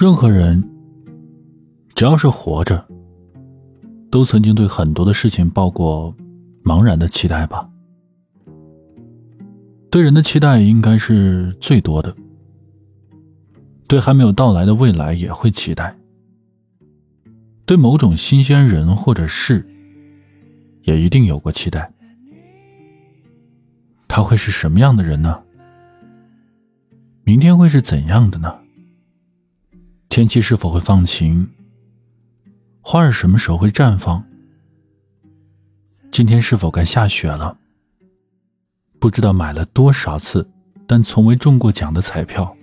任何人，只要是活着，都曾经对很多的事情抱过茫然的期待吧。对人的期待应该是最多的，对还没有到来的未来也会期待，对某种新鲜人或者事，也一定有过期待。他会是什么样的人呢？明天会是怎样的呢？天气是否会放晴？花儿什么时候会绽放？今天是否该下雪了？不知道买了多少次，但从未中过奖的彩票。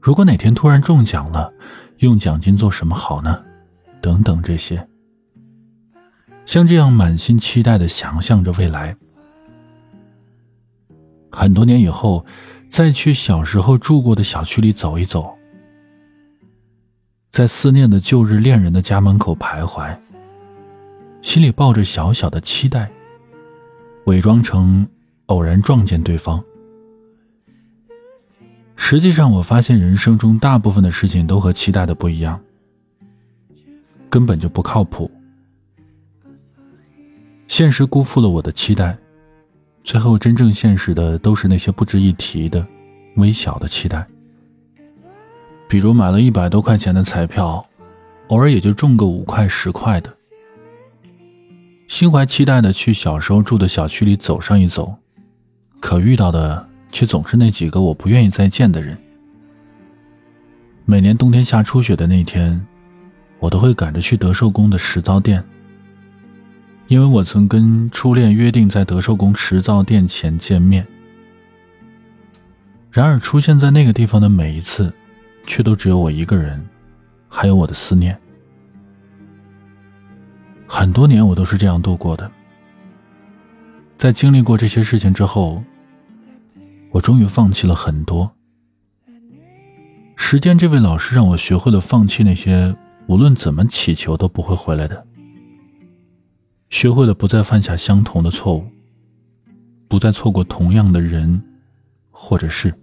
如果哪天突然中奖了，用奖金做什么好呢？等等这些，像这样满心期待的想象着未来。很多年以后，再去小时候住过的小区里走一走。在思念的旧日恋人的家门口徘徊，心里抱着小小的期待，伪装成偶然撞见对方。实际上，我发现人生中大部分的事情都和期待的不一样，根本就不靠谱。现实辜负了我的期待，最后真正现实的都是那些不值一提的、微小的期待。比如买了一百多块钱的彩票，偶尔也就中个五块十块的。心怀期待的去小时候住的小区里走上一走，可遇到的却总是那几个我不愿意再见的人。每年冬天下初雪的那天，我都会赶着去德寿宫的石灶店，因为我曾跟初恋约定在德寿宫石灶店前见面。然而出现在那个地方的每一次。却都只有我一个人，还有我的思念。很多年我都是这样度过的。在经历过这些事情之后，我终于放弃了很多。时间这位老师让我学会了放弃那些无论怎么祈求都不会回来的，学会了不再犯下相同的错误，不再错过同样的人，或者是。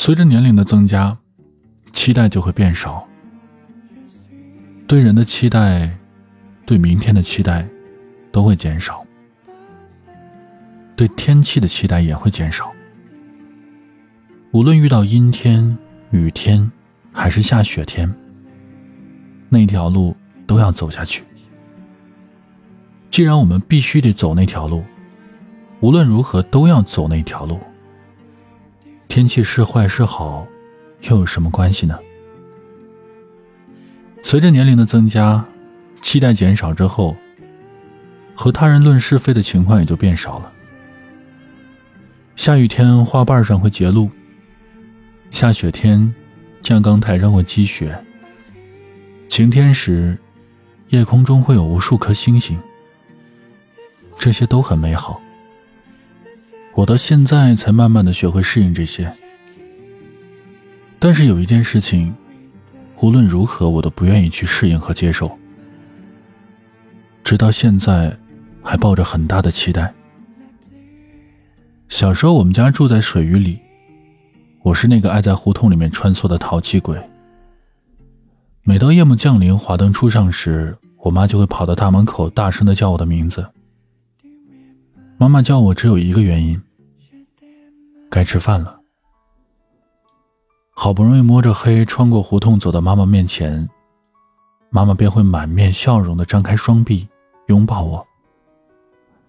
随着年龄的增加，期待就会变少。对人的期待，对明天的期待，都会减少。对天气的期待也会减少。无论遇到阴天、雨天，还是下雪天，那条路都要走下去。既然我们必须得走那条路，无论如何都要走那条路。天气是坏是好，又有什么关系呢？随着年龄的增加，期待减少之后，和他人论是非的情况也就变少了。下雨天花瓣上会结露，下雪天降刚台上会积雪，晴天时夜空中会有无数颗星星，这些都很美好。我到现在才慢慢的学会适应这些，但是有一件事情，无论如何我都不愿意去适应和接受，直到现在，还抱着很大的期待。小时候我们家住在水域里，我是那个爱在胡同里面穿梭的淘气鬼。每到夜幕降临、华灯初上时，我妈就会跑到大门口，大声的叫我的名字。妈妈叫我只有一个原因。该吃饭了，好不容易摸着黑穿过胡同走到妈妈面前，妈妈便会满面笑容的张开双臂拥抱我，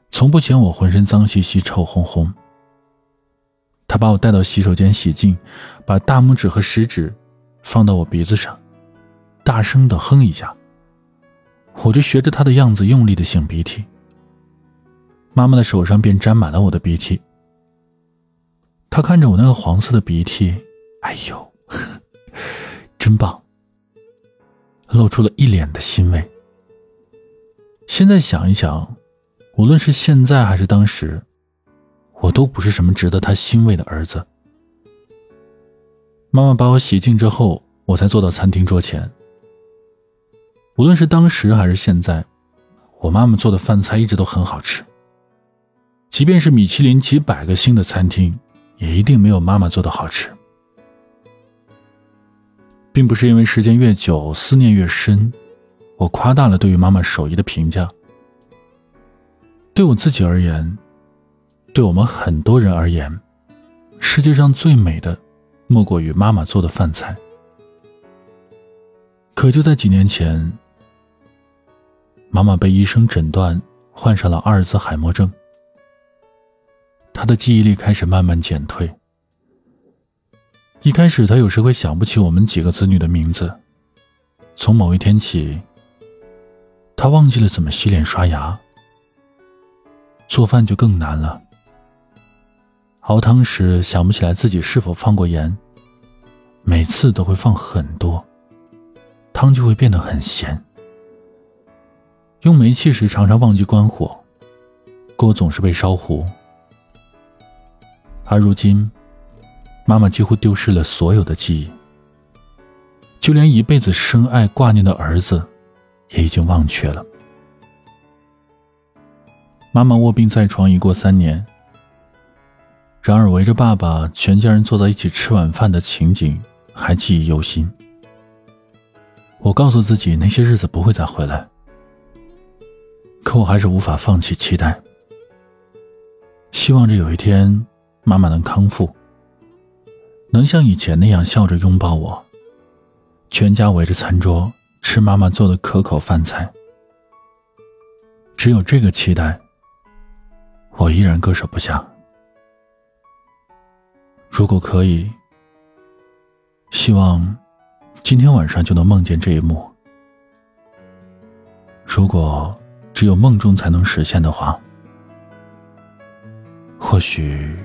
从不嫌我浑身脏兮兮、臭烘烘。她把我带到洗手间洗净，把大拇指和食指放到我鼻子上，大声的哼一下，我就学着她的样子用力的擤鼻涕，妈妈的手上便沾满了我的鼻涕。他看着我那个黄色的鼻涕，哎呦，真棒！露出了一脸的欣慰。现在想一想，无论是现在还是当时，我都不是什么值得他欣慰的儿子。妈妈把我洗净之后，我才坐到餐厅桌前。无论是当时还是现在，我妈妈做的饭菜一直都很好吃。即便是米其林几百个星的餐厅。也一定没有妈妈做的好吃。并不是因为时间越久思念越深，我夸大了对于妈妈手艺的评价。对我自己而言，对我们很多人而言，世界上最美的，莫过于妈妈做的饭菜。可就在几年前，妈妈被医生诊断患上了阿尔兹海默症，他的记忆力开始慢慢减退。一开始，他有时会想不起我们几个子女的名字。从某一天起，他忘记了怎么洗脸刷牙。做饭就更难了。熬汤时想不起来自己是否放过盐，每次都会放很多，汤就会变得很咸。用煤气时常常忘记关火，锅总是被烧糊。而如今，妈妈几乎丢失了所有的记忆，就连一辈子深爱挂念的儿子，也已经忘却了。妈妈卧病在床已过三年，然而围着爸爸全家人坐在一起吃晚饭的情景还记忆犹新。我告诉自己那些日子不会再回来，可我还是无法放弃期待，希望着有一天妈妈能康复，能像以前那样笑着拥抱我，全家围着餐桌吃妈妈做的可口饭菜。只有这个期待。我依然割舍不下。如果可以，希望今天晚上就能梦见这一幕。如果只有梦中才能实现的话，或许